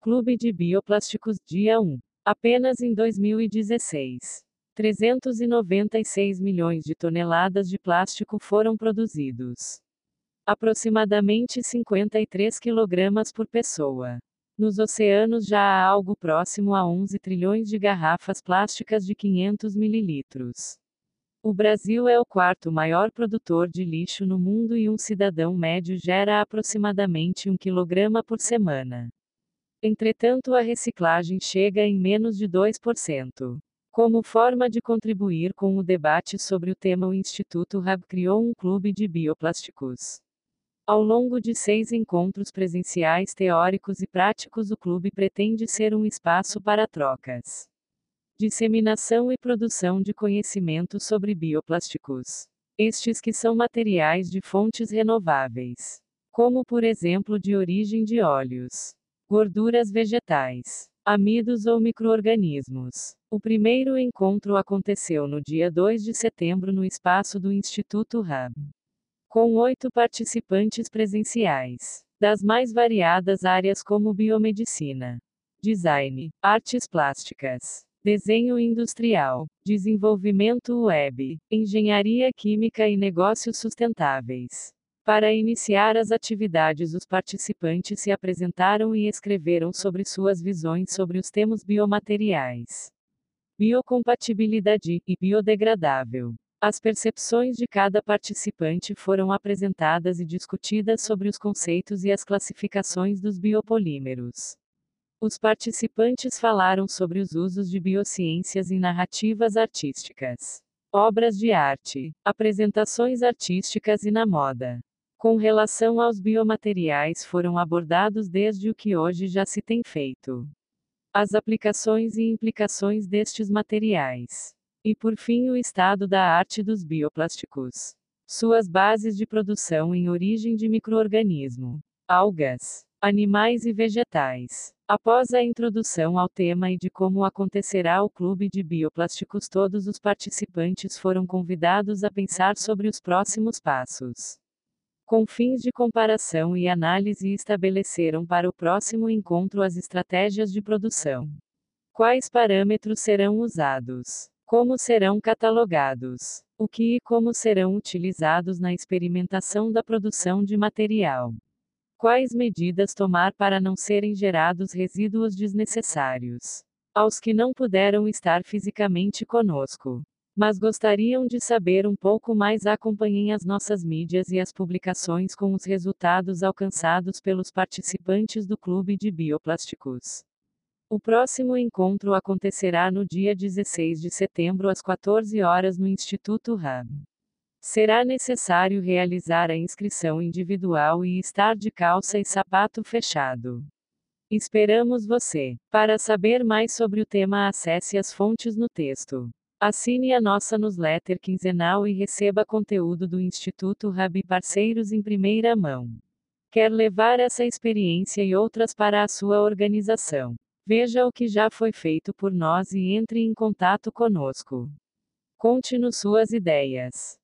Clube de Bioplásticos, dia 1. Apenas em 2016. 396 milhões de toneladas de plástico foram produzidos. Aproximadamente 53 quilogramas por pessoa. Nos oceanos já há algo próximo a 11 trilhões de garrafas plásticas de 500 mililitros. O Brasil é o quarto maior produtor de lixo no mundo e um cidadão médio gera aproximadamente um quilograma por semana. Entretanto, a reciclagem chega em menos de 2%. Como forma de contribuir com o debate sobre o tema, o Instituto RAB criou um clube de bioplásticos. Ao longo de seis encontros presenciais teóricos e práticos, o clube pretende ser um espaço para trocas, disseminação e produção de conhecimento sobre bioplásticos. Estes que são materiais de fontes renováveis, como por exemplo de origem de óleos, gorduras vegetais, amidos ou microorganismos. O primeiro encontro aconteceu no dia 2 de setembro no espaço do Instituto RAB com oito participantes presenciais, das mais variadas áreas como biomedicina, design, artes plásticas, desenho industrial, desenvolvimento web, engenharia química e negócios sustentáveis. Para iniciar as atividades, os participantes se apresentaram e escreveram sobre suas visões sobre os temas biomateriais, biocompatibilidade e biodegradável. As percepções de cada participante foram apresentadas e discutidas sobre os conceitos e as classificações dos biopolímeros. Os participantes falaram sobre os usos de biociências em narrativas artísticas, obras de arte, apresentações artísticas e na moda. Com relação aos biomateriais, foram abordados desde o que hoje já se tem feito, as aplicações e implicações destes materiais e por fim o estado da arte dos bioplásticos. Suas bases de produção em origem de microorganismo, algas, animais e vegetais. Após a introdução ao tema e de como acontecerá o clube de bioplásticos, todos os participantes foram convidados a pensar sobre os próximos passos. Com fins de comparação e análise, estabeleceram para o próximo encontro as estratégias de produção. Quais parâmetros serão usados? Como serão catalogados? O que e como serão utilizados na experimentação da produção de material? Quais medidas tomar para não serem gerados resíduos desnecessários? Aos que não puderam estar fisicamente conosco, mas gostariam de saber um pouco mais, acompanhem as nossas mídias e as publicações com os resultados alcançados pelos participantes do Clube de Bioplásticos. O próximo encontro acontecerá no dia 16 de setembro às 14 horas no Instituto RAM. Será necessário realizar a inscrição individual e estar de calça e sapato fechado. Esperamos você. Para saber mais sobre o tema, acesse as fontes no texto. Assine a nossa newsletter quinzenal e receba conteúdo do Instituto Rabi Parceiros em primeira mão. Quer levar essa experiência e outras para a sua organização? Veja o que já foi feito por nós e entre em contato conosco. Conte-nos suas ideias.